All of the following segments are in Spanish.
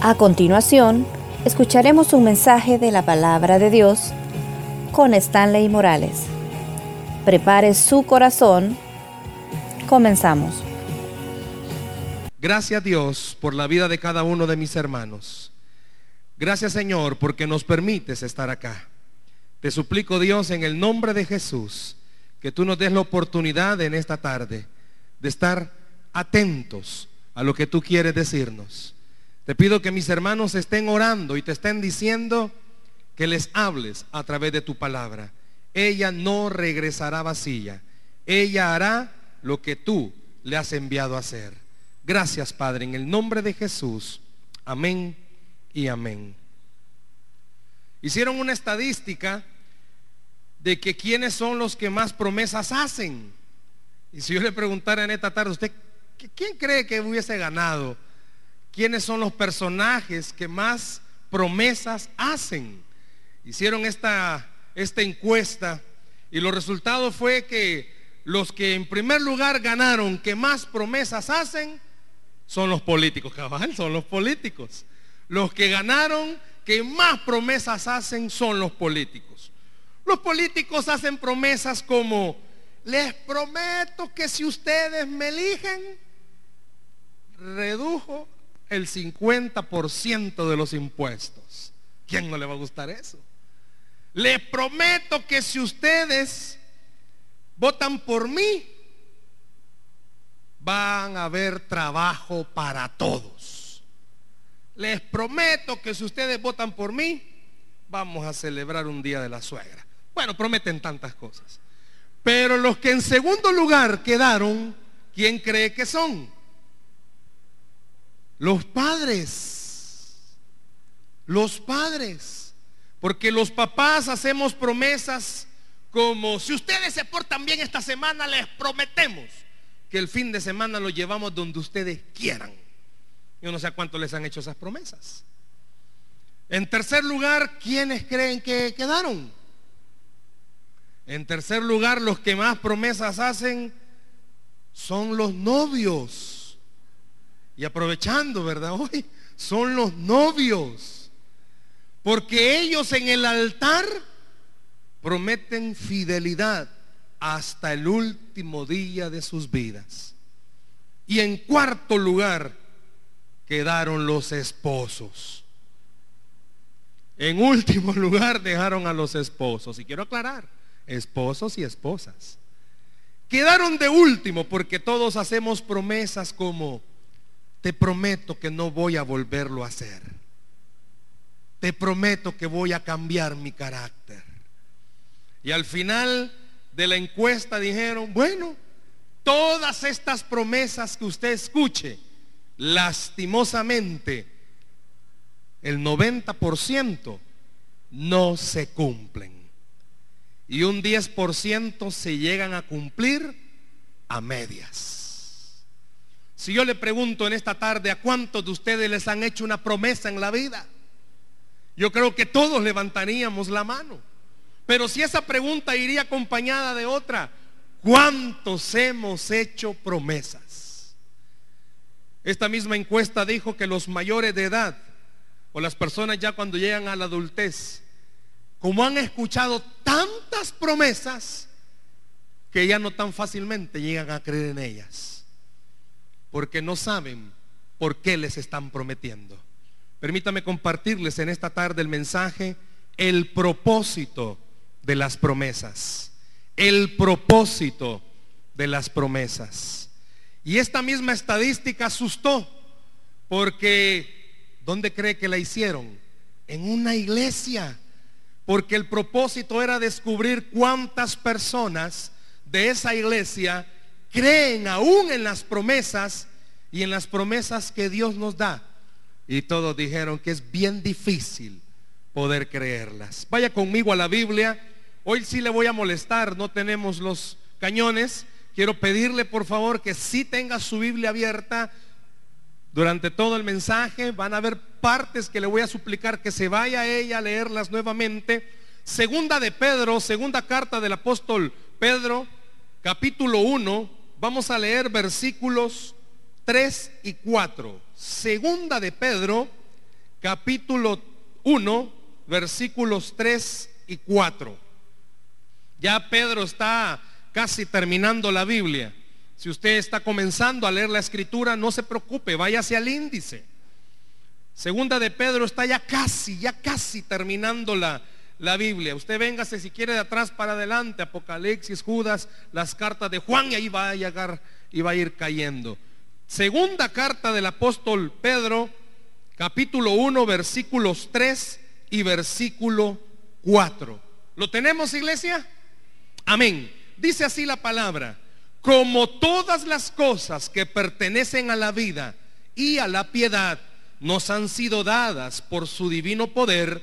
A continuación, escucharemos un mensaje de la palabra de Dios con Stanley Morales. Prepare su corazón. Comenzamos. Gracias Dios por la vida de cada uno de mis hermanos. Gracias Señor porque nos permites estar acá. Te suplico Dios en el nombre de Jesús que tú nos des la oportunidad en esta tarde de estar atentos a lo que tú quieres decirnos. Te pido que mis hermanos estén orando y te estén diciendo que les hables a través de tu palabra. Ella no regresará vacía. Ella hará lo que tú le has enviado a hacer. Gracias, Padre, en el nombre de Jesús. Amén y amén. Hicieron una estadística de que quiénes son los que más promesas hacen. Y si yo le preguntara en esta tarde, ¿usted quién cree que hubiese ganado? ¿Quiénes son los personajes que más promesas hacen? Hicieron esta, esta encuesta y los resultados fue que los que en primer lugar ganaron, que más promesas hacen, son los políticos, cabal, son los políticos. Los que ganaron, que más promesas hacen, son los políticos. Los políticos hacen promesas como, les prometo que si ustedes me eligen, redujo el 50% de los impuestos. ¿Quién no le va a gustar eso? Les prometo que si ustedes votan por mí, van a haber trabajo para todos. Les prometo que si ustedes votan por mí, vamos a celebrar un día de la suegra. Bueno, prometen tantas cosas. Pero los que en segundo lugar quedaron, ¿quién cree que son? Los padres. Los padres. Porque los papás hacemos promesas como, si ustedes se portan bien esta semana, les prometemos que el fin de semana lo llevamos donde ustedes quieran. Yo no sé a cuánto les han hecho esas promesas. En tercer lugar, ¿quiénes creen que quedaron? En tercer lugar, los que más promesas hacen son los novios. Y aprovechando, ¿verdad? Hoy son los novios. Porque ellos en el altar prometen fidelidad hasta el último día de sus vidas. Y en cuarto lugar quedaron los esposos. En último lugar dejaron a los esposos. Y quiero aclarar, esposos y esposas. Quedaron de último porque todos hacemos promesas como, te prometo que no voy a volverlo a hacer. Te prometo que voy a cambiar mi carácter. Y al final de la encuesta dijeron, bueno, todas estas promesas que usted escuche, lastimosamente, el 90% no se cumplen y un 10% se llegan a cumplir a medias. Si yo le pregunto en esta tarde a cuántos de ustedes les han hecho una promesa en la vida, yo creo que todos levantaríamos la mano. Pero si esa pregunta iría acompañada de otra, ¿cuántos hemos hecho promesas? Esta misma encuesta dijo que los mayores de edad o las personas ya cuando llegan a la adultez como han escuchado tantas promesas que ya no tan fácilmente llegan a creer en ellas, porque no saben por qué les están prometiendo. Permítame compartirles en esta tarde el mensaje, el propósito de las promesas, el propósito de las promesas. Y esta misma estadística asustó, porque ¿dónde cree que la hicieron? En una iglesia porque el propósito era descubrir cuántas personas de esa iglesia creen aún en las promesas y en las promesas que Dios nos da. Y todos dijeron que es bien difícil poder creerlas. Vaya conmigo a la Biblia. Hoy sí le voy a molestar, no tenemos los cañones. Quiero pedirle por favor que sí tenga su Biblia abierta durante todo el mensaje. Van a haber partes que le voy a suplicar que se vaya ella a leerlas nuevamente. Segunda de Pedro, segunda carta del apóstol Pedro, capítulo 1, vamos a leer versículos 3 y 4. Segunda de Pedro, capítulo 1, versículos 3 y 4. Ya Pedro está casi terminando la Biblia. Si usted está comenzando a leer la escritura, no se preocupe, váyase al índice. Segunda de Pedro está ya casi, ya casi terminando la, la Biblia. Usted véngase si quiere de atrás para adelante, Apocalipsis, Judas, las cartas de Juan y ahí va a llegar y va a ir cayendo. Segunda carta del apóstol Pedro, capítulo 1, versículos 3 y versículo 4. ¿Lo tenemos, iglesia? Amén. Dice así la palabra, como todas las cosas que pertenecen a la vida y a la piedad nos han sido dadas por su divino poder,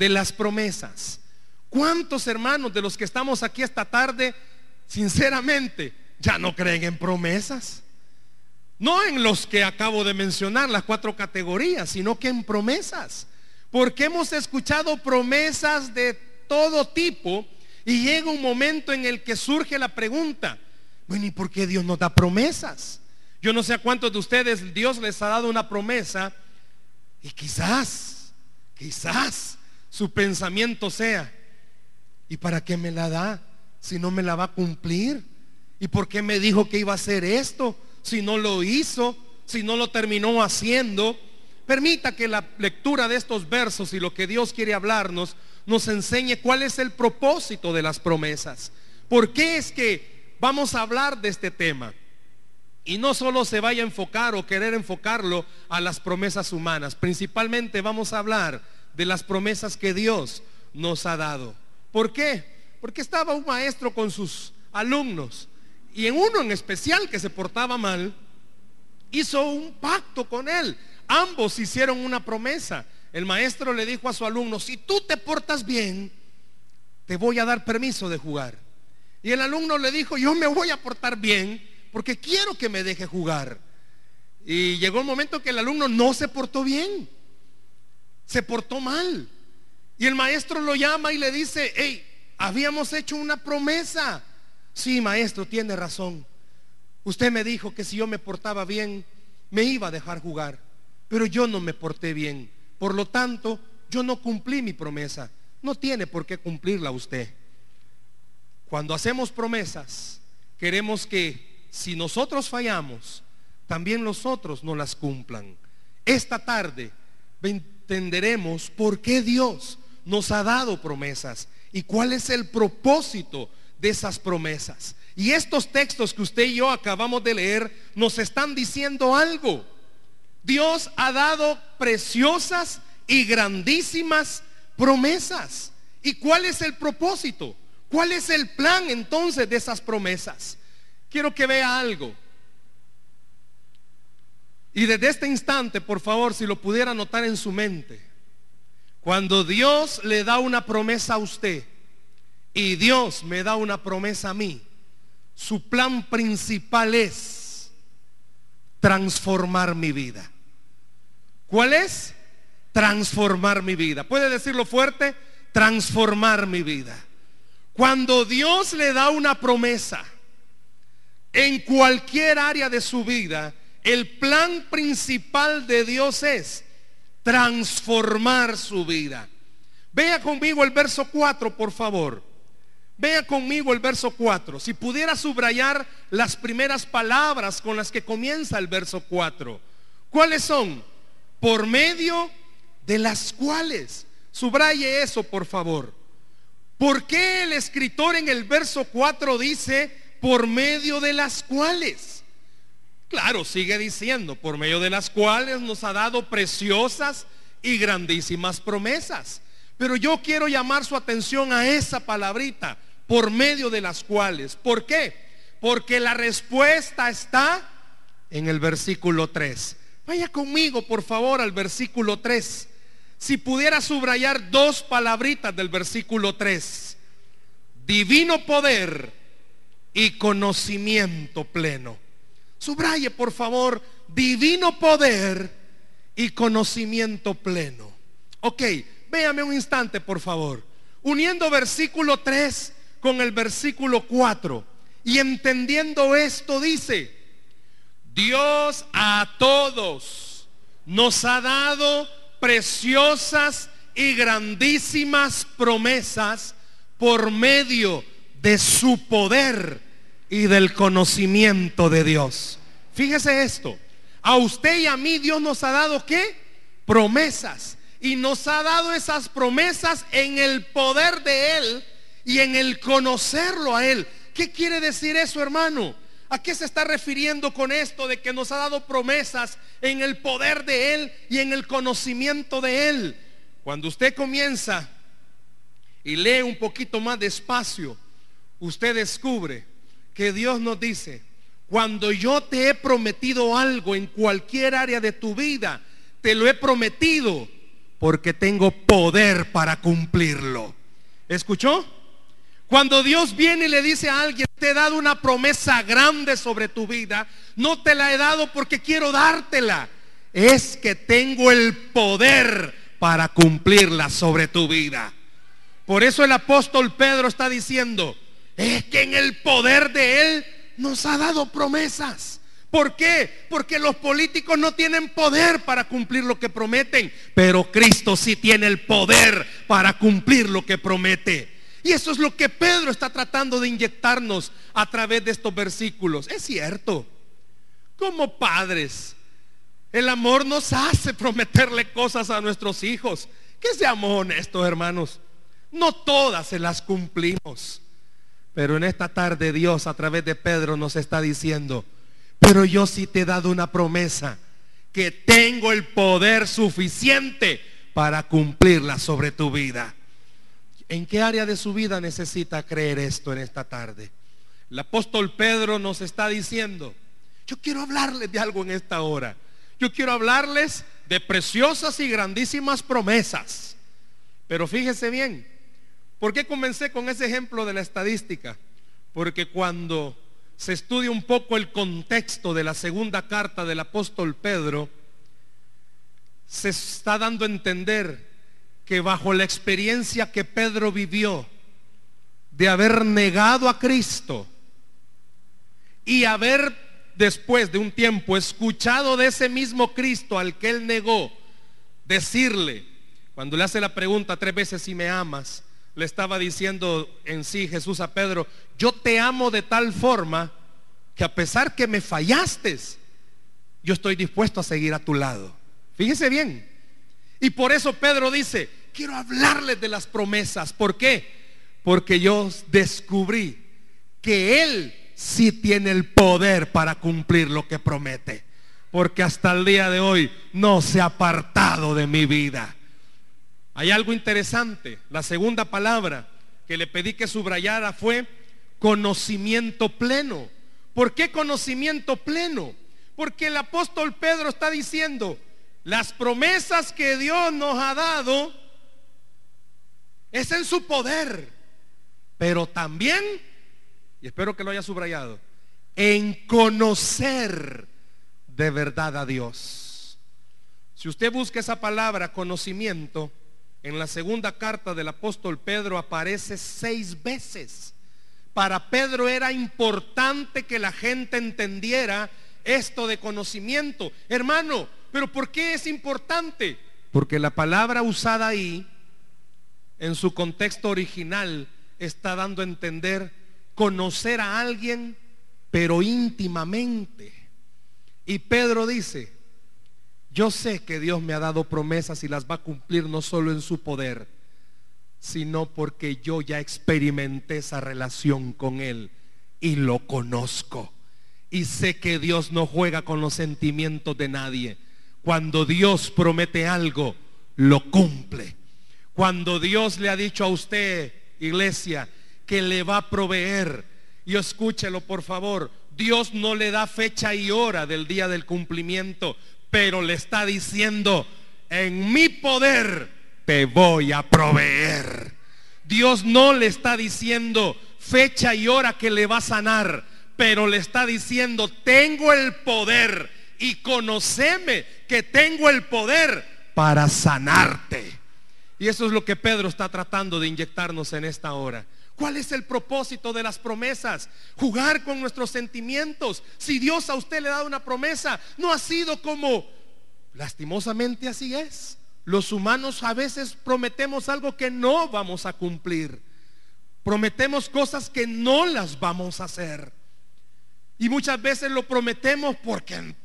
de las promesas. ¿Cuántos hermanos de los que estamos aquí esta tarde, sinceramente, ya no creen en promesas? No en los que acabo de mencionar, las cuatro categorías, sino que en promesas. Porque hemos escuchado promesas de todo tipo y llega un momento en el que surge la pregunta, bueno, ¿y por qué Dios nos da promesas? Yo no sé a cuántos de ustedes Dios les ha dado una promesa y quizás, quizás su pensamiento sea, ¿y para qué me la da si no me la va a cumplir? ¿Y por qué me dijo que iba a hacer esto si no lo hizo, si no lo terminó haciendo? Permita que la lectura de estos versos y lo que Dios quiere hablarnos nos enseñe cuál es el propósito de las promesas. ¿Por qué es que vamos a hablar de este tema? Y no solo se vaya a enfocar o querer enfocarlo a las promesas humanas, principalmente vamos a hablar de las promesas que Dios nos ha dado. ¿Por qué? Porque estaba un maestro con sus alumnos y en uno en especial que se portaba mal, hizo un pacto con él. Ambos hicieron una promesa. El maestro le dijo a su alumno, si tú te portas bien, te voy a dar permiso de jugar. Y el alumno le dijo, yo me voy a portar bien porque quiero que me deje jugar. Y llegó el momento que el alumno no se portó bien se portó mal. Y el maestro lo llama y le dice, hey, habíamos hecho una promesa. Sí, maestro, tiene razón. Usted me dijo que si yo me portaba bien, me iba a dejar jugar. Pero yo no me porté bien. Por lo tanto, yo no cumplí mi promesa. No tiene por qué cumplirla usted. Cuando hacemos promesas, queremos que si nosotros fallamos, también los otros no las cumplan. Esta tarde entenderemos por qué Dios nos ha dado promesas y cuál es el propósito de esas promesas. Y estos textos que usted y yo acabamos de leer nos están diciendo algo. Dios ha dado preciosas y grandísimas promesas. ¿Y cuál es el propósito? ¿Cuál es el plan entonces de esas promesas? Quiero que vea algo. Y desde este instante, por favor, si lo pudiera notar en su mente, cuando Dios le da una promesa a usted y Dios me da una promesa a mí, su plan principal es transformar mi vida. ¿Cuál es? Transformar mi vida. ¿Puede decirlo fuerte? Transformar mi vida. Cuando Dios le da una promesa en cualquier área de su vida, el plan principal de Dios es transformar su vida. Vea conmigo el verso 4, por favor. Vea conmigo el verso 4. Si pudiera subrayar las primeras palabras con las que comienza el verso 4. ¿Cuáles son? Por medio de las cuales. Subraye eso, por favor. ¿Por qué el escritor en el verso 4 dice por medio de las cuales? Claro, sigue diciendo, por medio de las cuales nos ha dado preciosas y grandísimas promesas. Pero yo quiero llamar su atención a esa palabrita, por medio de las cuales. ¿Por qué? Porque la respuesta está en el versículo 3. Vaya conmigo, por favor, al versículo 3. si pudiera subrayar dos palabritas del versículo 3, divino poder y conocimiento pleno. Subraye, por favor, divino poder y conocimiento pleno. Ok, véame un instante, por favor. Uniendo versículo 3 con el versículo 4 y entendiendo esto dice, Dios a todos nos ha dado preciosas y grandísimas promesas por medio de su poder y del conocimiento de Dios. Fíjese esto, a usted y a mí Dios nos ha dado qué? Promesas. Y nos ha dado esas promesas en el poder de Él y en el conocerlo a Él. ¿Qué quiere decir eso, hermano? ¿A qué se está refiriendo con esto de que nos ha dado promesas en el poder de Él y en el conocimiento de Él? Cuando usted comienza y lee un poquito más despacio, usted descubre que Dios nos dice, cuando yo te he prometido algo en cualquier área de tu vida, te lo he prometido porque tengo poder para cumplirlo. ¿Escuchó? Cuando Dios viene y le dice a alguien, te he dado una promesa grande sobre tu vida, no te la he dado porque quiero dártela. Es que tengo el poder para cumplirla sobre tu vida. Por eso el apóstol Pedro está diciendo, es que en el poder de Él nos ha dado promesas. ¿Por qué? Porque los políticos no tienen poder para cumplir lo que prometen, pero Cristo sí tiene el poder para cumplir lo que promete. Y eso es lo que Pedro está tratando de inyectarnos a través de estos versículos. Es cierto, como padres, el amor nos hace prometerle cosas a nuestros hijos. Que seamos honestos, hermanos. No todas se las cumplimos. Pero en esta tarde Dios a través de Pedro nos está diciendo, pero yo sí te he dado una promesa, que tengo el poder suficiente para cumplirla sobre tu vida. ¿En qué área de su vida necesita creer esto en esta tarde? El apóstol Pedro nos está diciendo, yo quiero hablarles de algo en esta hora. Yo quiero hablarles de preciosas y grandísimas promesas. Pero fíjese bien, ¿por qué comencé con ese ejemplo de la estadística? Porque cuando se estudia un poco el contexto de la segunda carta del apóstol Pedro, se está dando a entender que bajo la experiencia que Pedro vivió de haber negado a Cristo y haber después de un tiempo escuchado de ese mismo Cristo al que él negó, decirle, cuando le hace la pregunta tres veces si me amas, le estaba diciendo en sí Jesús a Pedro, yo te amo de tal forma que a pesar que me fallaste, yo estoy dispuesto a seguir a tu lado. Fíjese bien. Y por eso Pedro dice, quiero hablarles de las promesas. ¿Por qué? Porque yo descubrí que Él sí tiene el poder para cumplir lo que promete. Porque hasta el día de hoy no se ha apartado de mi vida. Hay algo interesante. La segunda palabra que le pedí que subrayara fue conocimiento pleno. ¿Por qué conocimiento pleno? Porque el apóstol Pedro está diciendo, las promesas que Dios nos ha dado es en su poder, pero también, y espero que lo haya subrayado, en conocer de verdad a Dios. Si usted busca esa palabra conocimiento, en la segunda carta del apóstol Pedro aparece seis veces. Para Pedro era importante que la gente entendiera esto de conocimiento. Hermano, pero ¿por qué es importante? Porque la palabra usada ahí en su contexto original está dando a entender conocer a alguien, pero íntimamente. Y Pedro dice, yo sé que Dios me ha dado promesas y las va a cumplir no solo en su poder, sino porque yo ya experimenté esa relación con Él y lo conozco. Y sé que Dios no juega con los sentimientos de nadie. Cuando Dios promete algo, lo cumple. Cuando Dios le ha dicho a usted, iglesia, que le va a proveer, y escúchelo por favor, Dios no le da fecha y hora del día del cumplimiento, pero le está diciendo, en mi poder te voy a proveer. Dios no le está diciendo fecha y hora que le va a sanar, pero le está diciendo, tengo el poder y conoceme que tengo el poder para sanarte. Y eso es lo que Pedro está tratando de inyectarnos en esta hora. ¿Cuál es el propósito de las promesas? Jugar con nuestros sentimientos. Si Dios a usted le dado una promesa, no ha sido como, lastimosamente así es. Los humanos a veces prometemos algo que no vamos a cumplir. Prometemos cosas que no las vamos a hacer. Y muchas veces lo prometemos porque en,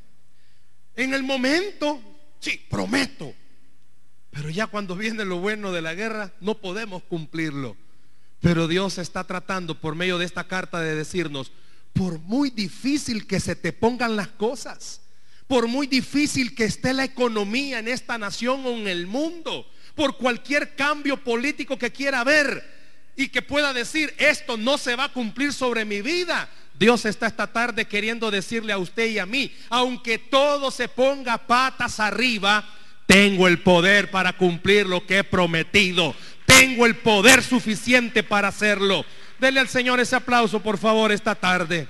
en el momento, sí, prometo. Pero ya cuando viene lo bueno de la guerra, no podemos cumplirlo. Pero Dios está tratando por medio de esta carta de decirnos, por muy difícil que se te pongan las cosas, por muy difícil que esté la economía en esta nación o en el mundo, por cualquier cambio político que quiera haber y que pueda decir, esto no se va a cumplir sobre mi vida. Dios está esta tarde queriendo decirle a usted y a mí, aunque todo se ponga patas arriba, tengo el poder para cumplir lo que he prometido tengo el poder suficiente para hacerlo. Dele al Señor ese aplauso, por favor, esta tarde.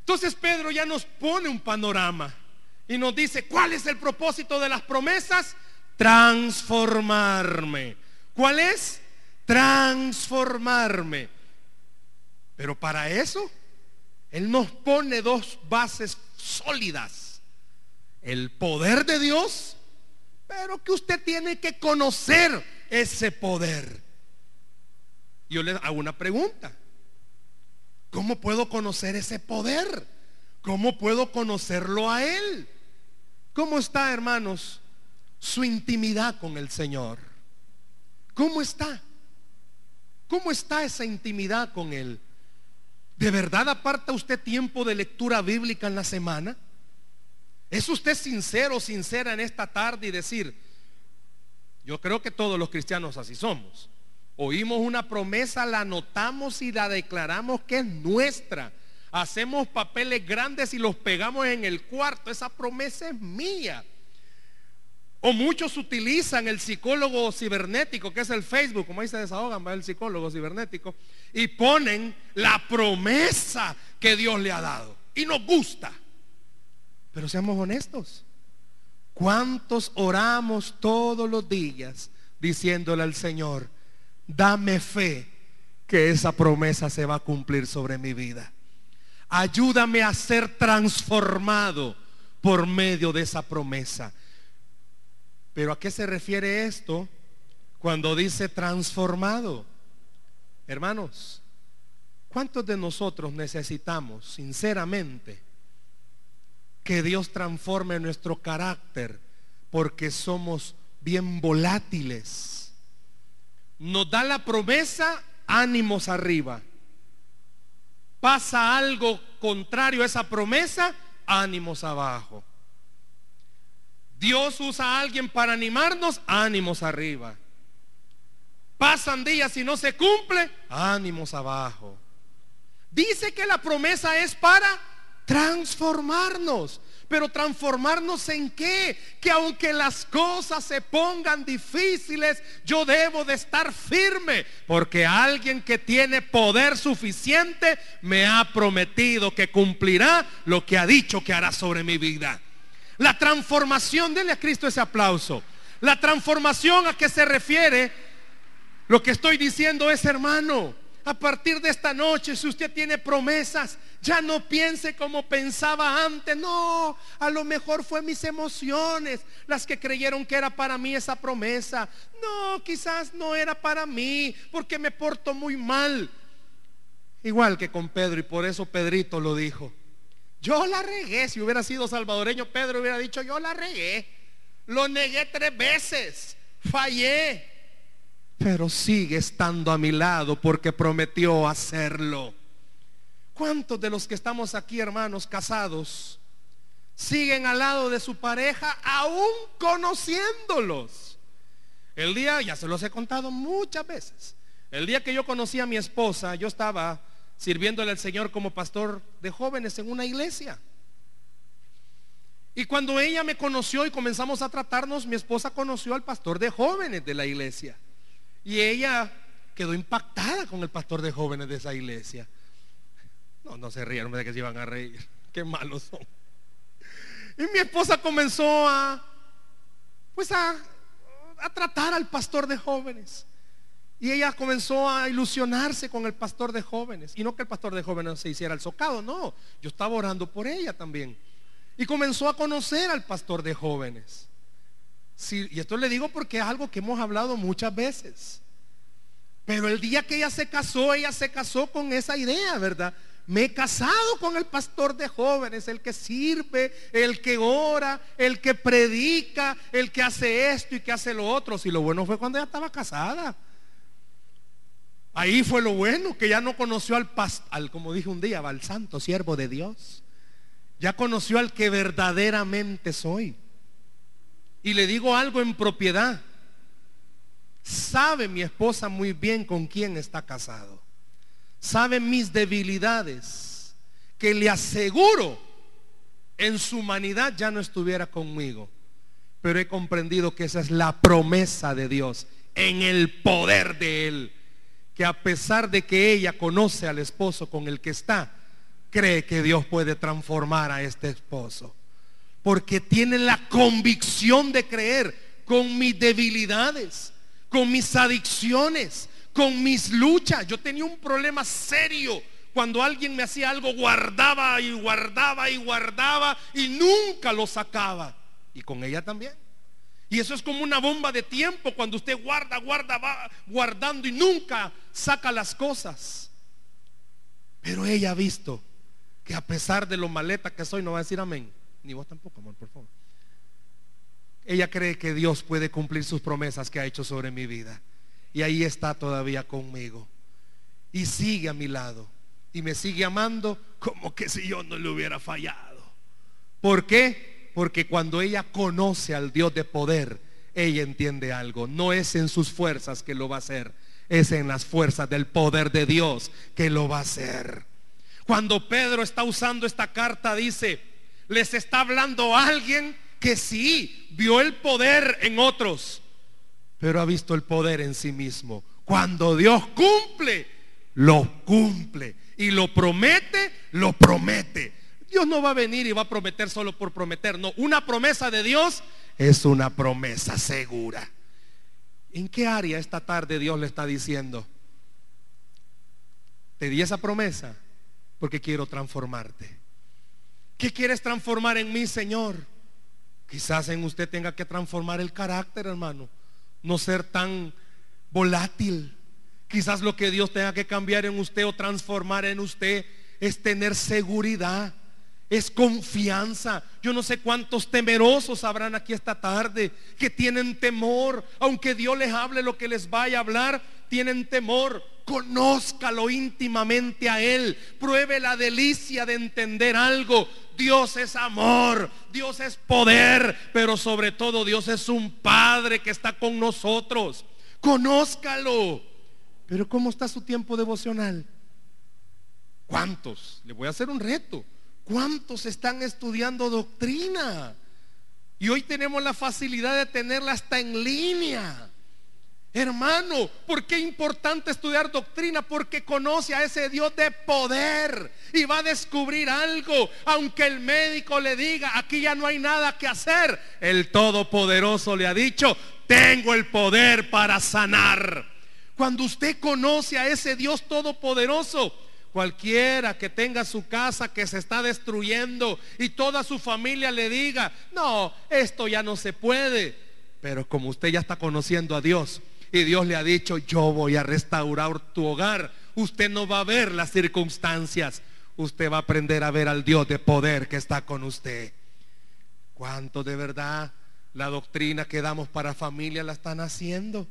Entonces Pedro ya nos pone un panorama y nos dice, ¿cuál es el propósito de las promesas? Transformarme. ¿Cuál es? Transformarme. Pero para eso, Él nos pone dos bases sólidas. El poder de Dios pero que usted tiene que conocer ese poder. Yo le hago una pregunta. ¿Cómo puedo conocer ese poder? ¿Cómo puedo conocerlo a Él? ¿Cómo está, hermanos, su intimidad con el Señor? ¿Cómo está? ¿Cómo está esa intimidad con Él? ¿De verdad aparta usted tiempo de lectura bíblica en la semana? ¿Es usted sincero, sincera en esta tarde y decir, yo creo que todos los cristianos así somos? Oímos una promesa, la anotamos y la declaramos que es nuestra. Hacemos papeles grandes y los pegamos en el cuarto. Esa promesa es mía. O muchos utilizan el psicólogo cibernético, que es el Facebook, como ahí se desahogan, va el psicólogo cibernético, y ponen la promesa que Dios le ha dado. Y nos gusta. Pero seamos honestos. ¿Cuántos oramos todos los días diciéndole al Señor, dame fe que esa promesa se va a cumplir sobre mi vida? Ayúdame a ser transformado por medio de esa promesa. Pero ¿a qué se refiere esto cuando dice transformado? Hermanos, ¿cuántos de nosotros necesitamos sinceramente que Dios transforme nuestro carácter porque somos bien volátiles. Nos da la promesa, ánimos arriba. Pasa algo contrario a esa promesa, ánimos abajo. Dios usa a alguien para animarnos, ánimos arriba. Pasan días y no se cumple, ánimos abajo. Dice que la promesa es para transformarnos. Pero transformarnos en qué? Que aunque las cosas se pongan difíciles, yo debo de estar firme. Porque alguien que tiene poder suficiente me ha prometido que cumplirá lo que ha dicho que hará sobre mi vida. La transformación, denle a Cristo ese aplauso. La transformación a que se refiere, lo que estoy diciendo es, hermano, a partir de esta noche, si usted tiene promesas, ya no piense como pensaba antes. No, a lo mejor fue mis emociones las que creyeron que era para mí esa promesa. No, quizás no era para mí porque me porto muy mal. Igual que con Pedro y por eso Pedrito lo dijo. Yo la regué. Si hubiera sido salvadoreño, Pedro hubiera dicho, yo la regué. Lo negué tres veces. Fallé pero sigue estando a mi lado porque prometió hacerlo. ¿Cuántos de los que estamos aquí, hermanos, casados, siguen al lado de su pareja aún conociéndolos? El día, ya se los he contado muchas veces, el día que yo conocí a mi esposa, yo estaba sirviéndole al Señor como pastor de jóvenes en una iglesia. Y cuando ella me conoció y comenzamos a tratarnos, mi esposa conoció al pastor de jóvenes de la iglesia. Y ella quedó impactada con el pastor de jóvenes de esa iglesia. No, no se rieron de que se iban a reír. Qué malos son. Y mi esposa comenzó a, pues a, a tratar al pastor de jóvenes. Y ella comenzó a ilusionarse con el pastor de jóvenes. Y no que el pastor de jóvenes se hiciera el socado, no. Yo estaba orando por ella también. Y comenzó a conocer al pastor de jóvenes. Y esto le digo porque es algo que hemos hablado muchas veces. Pero el día que ella se casó, ella se casó con esa idea, ¿verdad? Me he casado con el pastor de jóvenes, el que sirve, el que ora, el que predica, el que hace esto y que hace lo otro. Si lo bueno fue cuando ella estaba casada. Ahí fue lo bueno, que ya no conoció al pastor, como dije un día, al santo siervo de Dios. Ya conoció al que verdaderamente soy. Y le digo algo en propiedad. Sabe mi esposa muy bien con quién está casado. Sabe mis debilidades. Que le aseguro en su humanidad ya no estuviera conmigo. Pero he comprendido que esa es la promesa de Dios en el poder de Él. Que a pesar de que ella conoce al esposo con el que está, cree que Dios puede transformar a este esposo. Porque tiene la convicción de creer con mis debilidades, con mis adicciones, con mis luchas. Yo tenía un problema serio. Cuando alguien me hacía algo, guardaba y guardaba y guardaba y nunca lo sacaba. Y con ella también. Y eso es como una bomba de tiempo cuando usted guarda, guarda, va guardando y nunca saca las cosas. Pero ella ha visto que a pesar de lo maleta que soy, no va a decir amén. Ni vos tampoco, amor, por favor. Ella cree que Dios puede cumplir sus promesas que ha hecho sobre mi vida. Y ahí está todavía conmigo. Y sigue a mi lado. Y me sigue amando como que si yo no le hubiera fallado. ¿Por qué? Porque cuando ella conoce al Dios de poder, ella entiende algo. No es en sus fuerzas que lo va a hacer. Es en las fuerzas del poder de Dios que lo va a hacer. Cuando Pedro está usando esta carta, dice, les está hablando alguien que sí vio el poder en otros, pero ha visto el poder en sí mismo. Cuando Dios cumple, lo cumple. Y lo promete, lo promete. Dios no va a venir y va a prometer solo por prometer. No, una promesa de Dios es una promesa segura. ¿En qué área esta tarde Dios le está diciendo? Te di esa promesa porque quiero transformarte. ¿Qué quieres transformar en mí, Señor? Quizás en usted tenga que transformar el carácter, hermano. No ser tan volátil. Quizás lo que Dios tenga que cambiar en usted o transformar en usted es tener seguridad, es confianza. Yo no sé cuántos temerosos habrán aquí esta tarde que tienen temor, aunque Dios les hable lo que les vaya a hablar, tienen temor conózcalo íntimamente a Él, pruebe la delicia de entender algo. Dios es amor, Dios es poder, pero sobre todo Dios es un Padre que está con nosotros. Conózcalo. Pero ¿cómo está su tiempo devocional? ¿Cuántos? Le voy a hacer un reto. ¿Cuántos están estudiando doctrina? Y hoy tenemos la facilidad de tenerla hasta en línea. Hermano, ¿por qué es importante estudiar doctrina? Porque conoce a ese Dios de poder y va a descubrir algo. Aunque el médico le diga, aquí ya no hay nada que hacer, el Todopoderoso le ha dicho, tengo el poder para sanar. Cuando usted conoce a ese Dios Todopoderoso, cualquiera que tenga su casa que se está destruyendo y toda su familia le diga, no, esto ya no se puede. Pero como usted ya está conociendo a Dios, y Dios le ha dicho, yo voy a restaurar tu hogar. Usted no va a ver las circunstancias. Usted va a aprender a ver al Dios de poder que está con usted. ¿Cuánto de verdad la doctrina que damos para familia la están haciendo?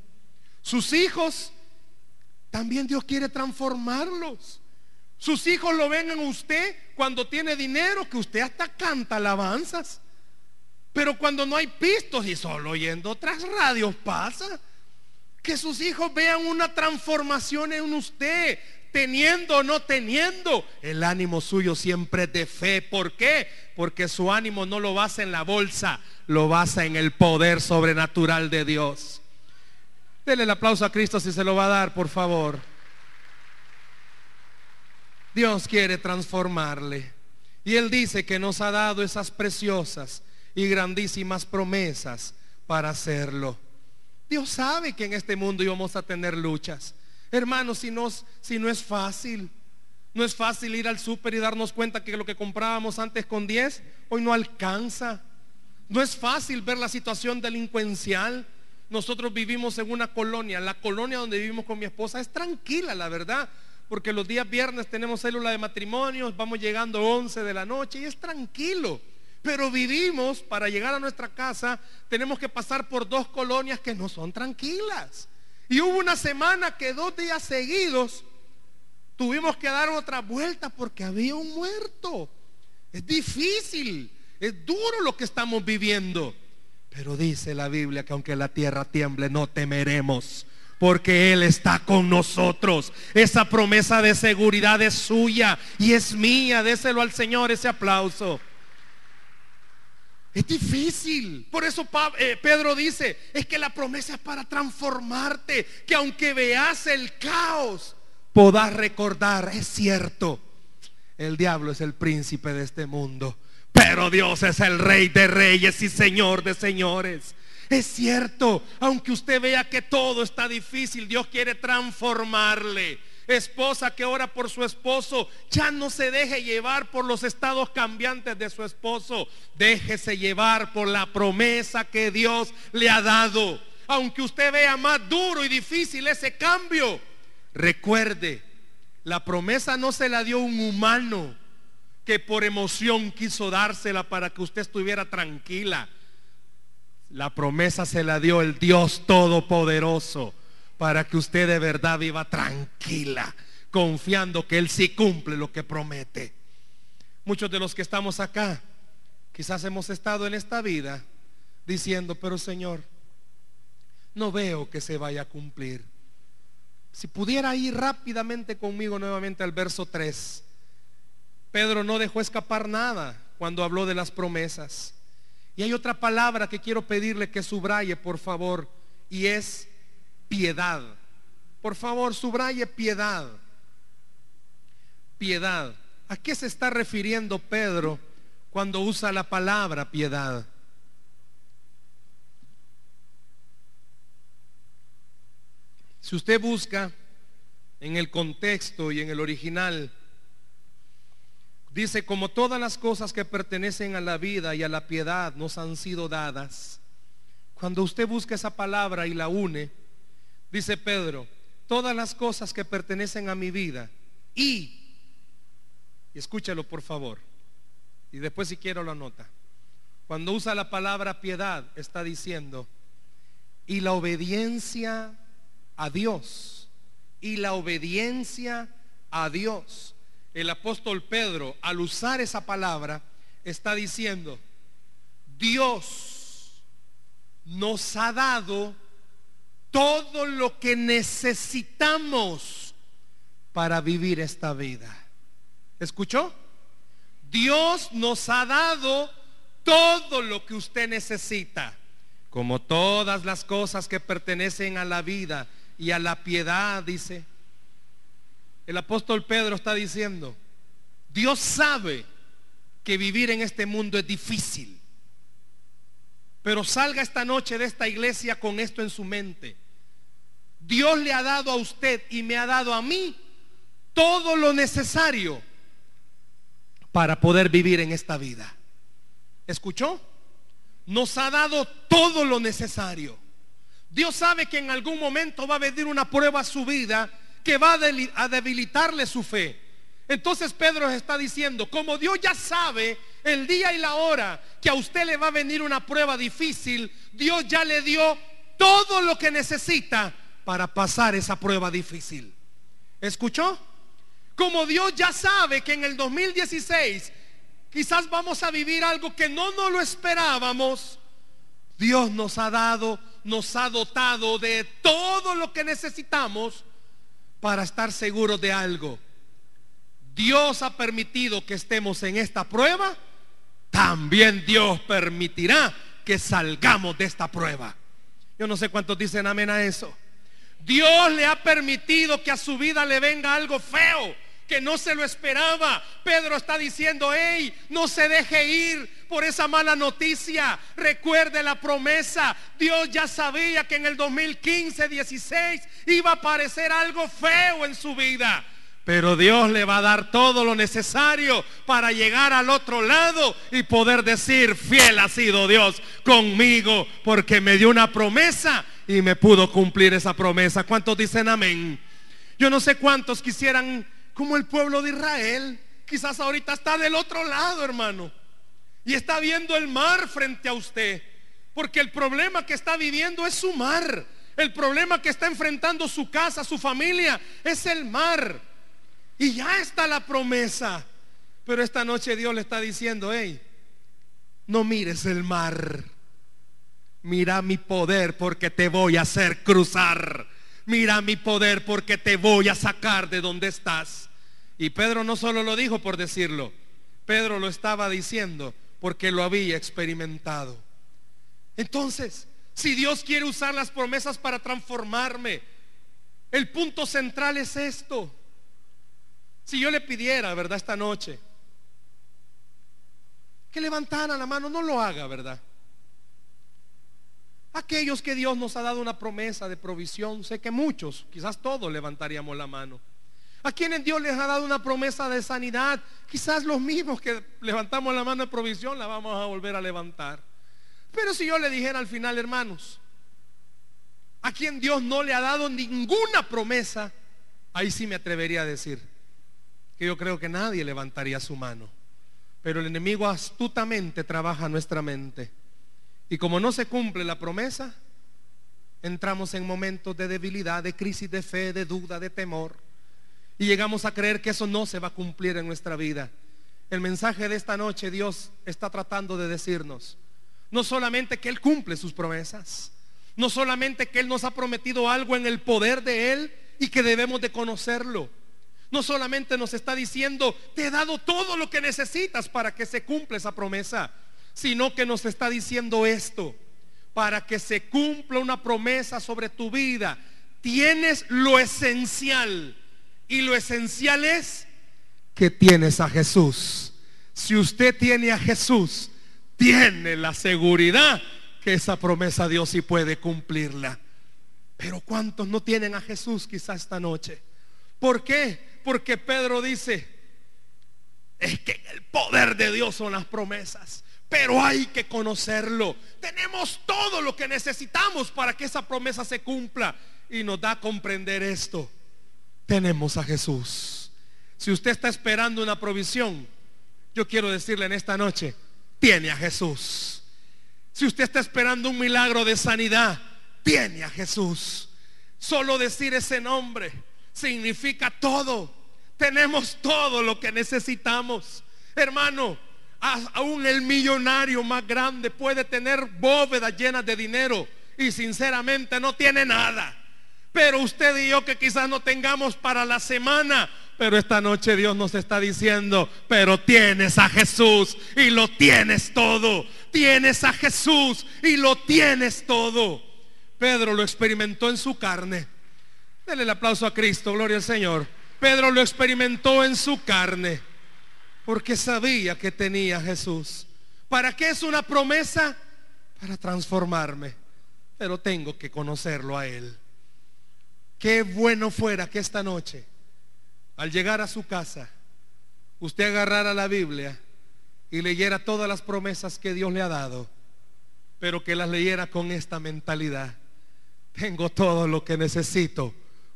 Sus hijos, también Dios quiere transformarlos. Sus hijos lo ven en usted cuando tiene dinero, que usted hasta canta alabanzas. Pero cuando no hay pistos y solo oyendo otras radios pasa. Que sus hijos vean una transformación en usted. teniendo o no teniendo, el ánimo suyo siempre es de fe. ¿Por qué? Porque su ánimo no lo basa en la bolsa, lo basa en el poder sobrenatural de Dios. Dele el aplauso a Cristo si se lo va a dar, por favor. Dios quiere transformarle. Y Él dice que nos ha dado esas preciosas y grandísimas promesas para hacerlo. Dios sabe que en este mundo íbamos a tener luchas. Hermanos, si no, si no es fácil, no es fácil ir al súper y darnos cuenta que lo que comprábamos antes con 10, hoy no alcanza. No es fácil ver la situación delincuencial. Nosotros vivimos en una colonia, la colonia donde vivimos con mi esposa es tranquila, la verdad, porque los días viernes tenemos célula de matrimonios, vamos llegando 11 de la noche y es tranquilo. Pero vivimos, para llegar a nuestra casa, tenemos que pasar por dos colonias que no son tranquilas. Y hubo una semana que dos días seguidos tuvimos que dar otra vuelta porque había un muerto. Es difícil, es duro lo que estamos viviendo. Pero dice la Biblia que aunque la tierra tiemble, no temeremos. Porque Él está con nosotros. Esa promesa de seguridad es suya y es mía. Déselo al Señor ese aplauso. Es difícil. Por eso eh, Pedro dice, es que la promesa es para transformarte. Que aunque veas el caos, podás recordar, es cierto, el diablo es el príncipe de este mundo. Pero Dios es el rey de reyes y señor de señores. Es cierto, aunque usted vea que todo está difícil, Dios quiere transformarle esposa que ora por su esposo, ya no se deje llevar por los estados cambiantes de su esposo. Déjese llevar por la promesa que Dios le ha dado. Aunque usted vea más duro y difícil ese cambio, recuerde, la promesa no se la dio un humano que por emoción quiso dársela para que usted estuviera tranquila. La promesa se la dio el Dios Todopoderoso para que usted de verdad viva tranquila, confiando que Él sí cumple lo que promete. Muchos de los que estamos acá, quizás hemos estado en esta vida diciendo, pero Señor, no veo que se vaya a cumplir. Si pudiera ir rápidamente conmigo nuevamente al verso 3. Pedro no dejó escapar nada cuando habló de las promesas. Y hay otra palabra que quiero pedirle que subraye, por favor, y es piedad. Por favor, subraye piedad. Piedad. ¿A qué se está refiriendo Pedro cuando usa la palabra piedad? Si usted busca en el contexto y en el original, dice, como todas las cosas que pertenecen a la vida y a la piedad nos han sido dadas, cuando usted busca esa palabra y la une, Dice Pedro, todas las cosas que pertenecen a mi vida y, escúchalo por favor, y después si quiero lo anota. Cuando usa la palabra piedad, está diciendo, y la obediencia a Dios, y la obediencia a Dios. El apóstol Pedro, al usar esa palabra, está diciendo, Dios nos ha dado todo lo que necesitamos para vivir esta vida. ¿Escuchó? Dios nos ha dado todo lo que usted necesita, como todas las cosas que pertenecen a la vida y a la piedad, dice. El apóstol Pedro está diciendo, Dios sabe que vivir en este mundo es difícil, pero salga esta noche de esta iglesia con esto en su mente. Dios le ha dado a usted y me ha dado a mí todo lo necesario para poder vivir en esta vida. ¿Escuchó? Nos ha dado todo lo necesario. Dios sabe que en algún momento va a venir una prueba a su vida que va a debilitarle su fe. Entonces Pedro está diciendo, como Dios ya sabe el día y la hora que a usted le va a venir una prueba difícil, Dios ya le dio todo lo que necesita para pasar esa prueba difícil. ¿Escuchó? Como Dios ya sabe que en el 2016 quizás vamos a vivir algo que no nos lo esperábamos, Dios nos ha dado, nos ha dotado de todo lo que necesitamos para estar seguros de algo. Dios ha permitido que estemos en esta prueba, también Dios permitirá que salgamos de esta prueba. Yo no sé cuántos dicen amén a eso. Dios le ha permitido que a su vida le venga algo feo, que no se lo esperaba. Pedro está diciendo, hey, no se deje ir por esa mala noticia. Recuerde la promesa. Dios ya sabía que en el 2015, 16 iba a aparecer algo feo en su vida. Pero Dios le va a dar todo lo necesario para llegar al otro lado y poder decir, fiel ha sido Dios conmigo porque me dio una promesa y me pudo cumplir esa promesa. ¿Cuántos dicen amén? Yo no sé cuántos quisieran como el pueblo de Israel. Quizás ahorita está del otro lado, hermano. Y está viendo el mar frente a usted. Porque el problema que está viviendo es su mar. El problema que está enfrentando su casa, su familia, es el mar. Y ya está la promesa. Pero esta noche Dios le está diciendo, hey, no mires el mar. Mira mi poder porque te voy a hacer cruzar mira mi poder porque te voy a sacar de donde estás. Y Pedro no solo lo dijo por decirlo, Pedro lo estaba diciendo porque lo había experimentado. Entonces, si Dios quiere usar las promesas para transformarme, el punto central es esto. Si yo le pidiera, ¿verdad? Esta noche, que levantara la mano, no lo haga, ¿verdad? Aquellos que Dios nos ha dado una promesa de provisión, sé que muchos, quizás todos levantaríamos la mano. A quienes Dios les ha dado una promesa de sanidad, quizás los mismos que levantamos la mano de provisión la vamos a volver a levantar. Pero si yo le dijera al final, hermanos, a quien Dios no le ha dado ninguna promesa, ahí sí me atrevería a decir que yo creo que nadie levantaría su mano. Pero el enemigo astutamente trabaja nuestra mente. Y como no se cumple la promesa, entramos en momentos de debilidad, de crisis de fe, de duda, de temor. Y llegamos a creer que eso no se va a cumplir en nuestra vida. El mensaje de esta noche Dios está tratando de decirnos, no solamente que Él cumple sus promesas, no solamente que Él nos ha prometido algo en el poder de Él y que debemos de conocerlo. No solamente nos está diciendo, te he dado todo lo que necesitas para que se cumpla esa promesa sino que nos está diciendo esto, para que se cumpla una promesa sobre tu vida. Tienes lo esencial y lo esencial es que tienes a Jesús. Si usted tiene a Jesús, tiene la seguridad que esa promesa Dios sí puede cumplirla. Pero ¿cuántos no tienen a Jesús quizá esta noche? ¿Por qué? Porque Pedro dice, es que el poder de Dios son las promesas pero hay que conocerlo. Tenemos todo lo que necesitamos para que esa promesa se cumpla. Y nos da a comprender esto. Tenemos a Jesús. Si usted está esperando una provisión, yo quiero decirle en esta noche, tiene a Jesús. Si usted está esperando un milagro de sanidad, tiene a Jesús. Solo decir ese nombre significa todo. Tenemos todo lo que necesitamos. Hermano, Aún el millonario más grande puede tener bóvedas llenas de dinero y sinceramente no tiene nada. Pero usted y yo que quizás no tengamos para la semana, pero esta noche Dios nos está diciendo, pero tienes a Jesús y lo tienes todo. Tienes a Jesús y lo tienes todo. Pedro lo experimentó en su carne. Dele el aplauso a Cristo, gloria al Señor. Pedro lo experimentó en su carne porque sabía que tenía Jesús. ¿Para qué es una promesa? Para transformarme. Pero tengo que conocerlo a Él. Qué bueno fuera que esta noche, al llegar a su casa, usted agarrara la Biblia y leyera todas las promesas que Dios le ha dado, pero que las leyera con esta mentalidad. Tengo todo lo que necesito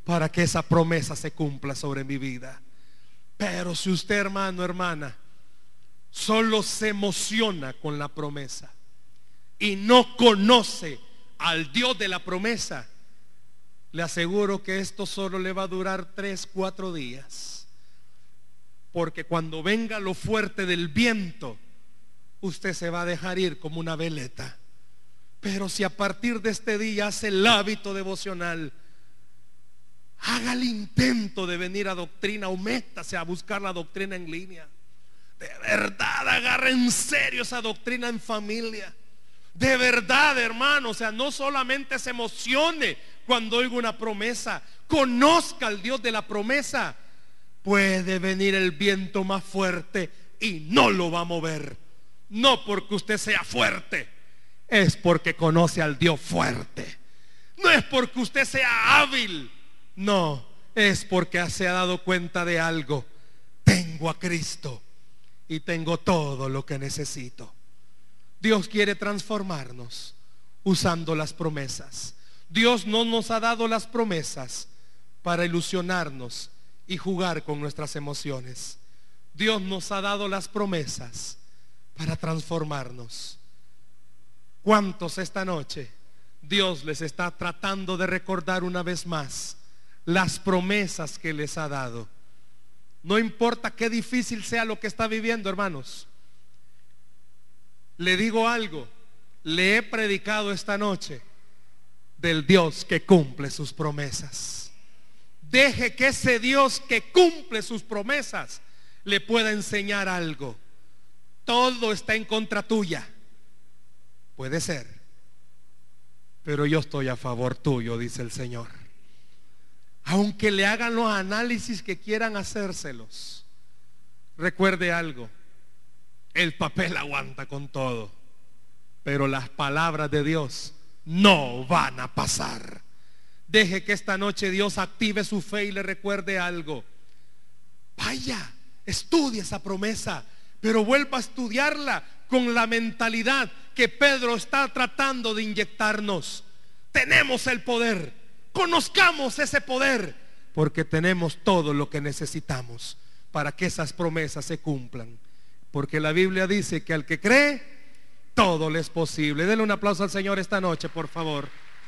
para que esa promesa se cumpla sobre mi vida. Pero si usted, hermano, hermana, solo se emociona con la promesa y no conoce al Dios de la promesa, le aseguro que esto solo le va a durar tres, cuatro días. Porque cuando venga lo fuerte del viento, usted se va a dejar ir como una veleta. Pero si a partir de este día hace el hábito devocional, haga el intento de venir a doctrina o métase a buscar la doctrina en línea. De verdad, agarre en serio esa doctrina en familia. De verdad, hermano, o sea, no solamente se emocione cuando oiga una promesa, conozca al Dios de la promesa. Puede venir el viento más fuerte y no lo va a mover. No porque usted sea fuerte, es porque conoce al Dios fuerte. No es porque usted sea hábil, no, es porque se ha dado cuenta de algo. Tengo a Cristo y tengo todo lo que necesito. Dios quiere transformarnos usando las promesas. Dios no nos ha dado las promesas para ilusionarnos y jugar con nuestras emociones. Dios nos ha dado las promesas para transformarnos. ¿Cuántos esta noche Dios les está tratando de recordar una vez más las promesas que les ha dado? No importa qué difícil sea lo que está viviendo, hermanos. Le digo algo, le he predicado esta noche del Dios que cumple sus promesas. Deje que ese Dios que cumple sus promesas le pueda enseñar algo. Todo está en contra tuya. Puede ser. Pero yo estoy a favor tuyo, dice el Señor. Aunque le hagan los análisis que quieran hacérselos. Recuerde algo. El papel aguanta con todo. Pero las palabras de Dios no van a pasar. Deje que esta noche Dios active su fe y le recuerde algo. Vaya, estudie esa promesa, pero vuelva a estudiarla con la mentalidad que Pedro está tratando de inyectarnos. Tenemos el poder, conozcamos ese poder, porque tenemos todo lo que necesitamos para que esas promesas se cumplan. Porque la Biblia dice que al que cree, todo le es posible. Denle un aplauso al Señor esta noche, por favor.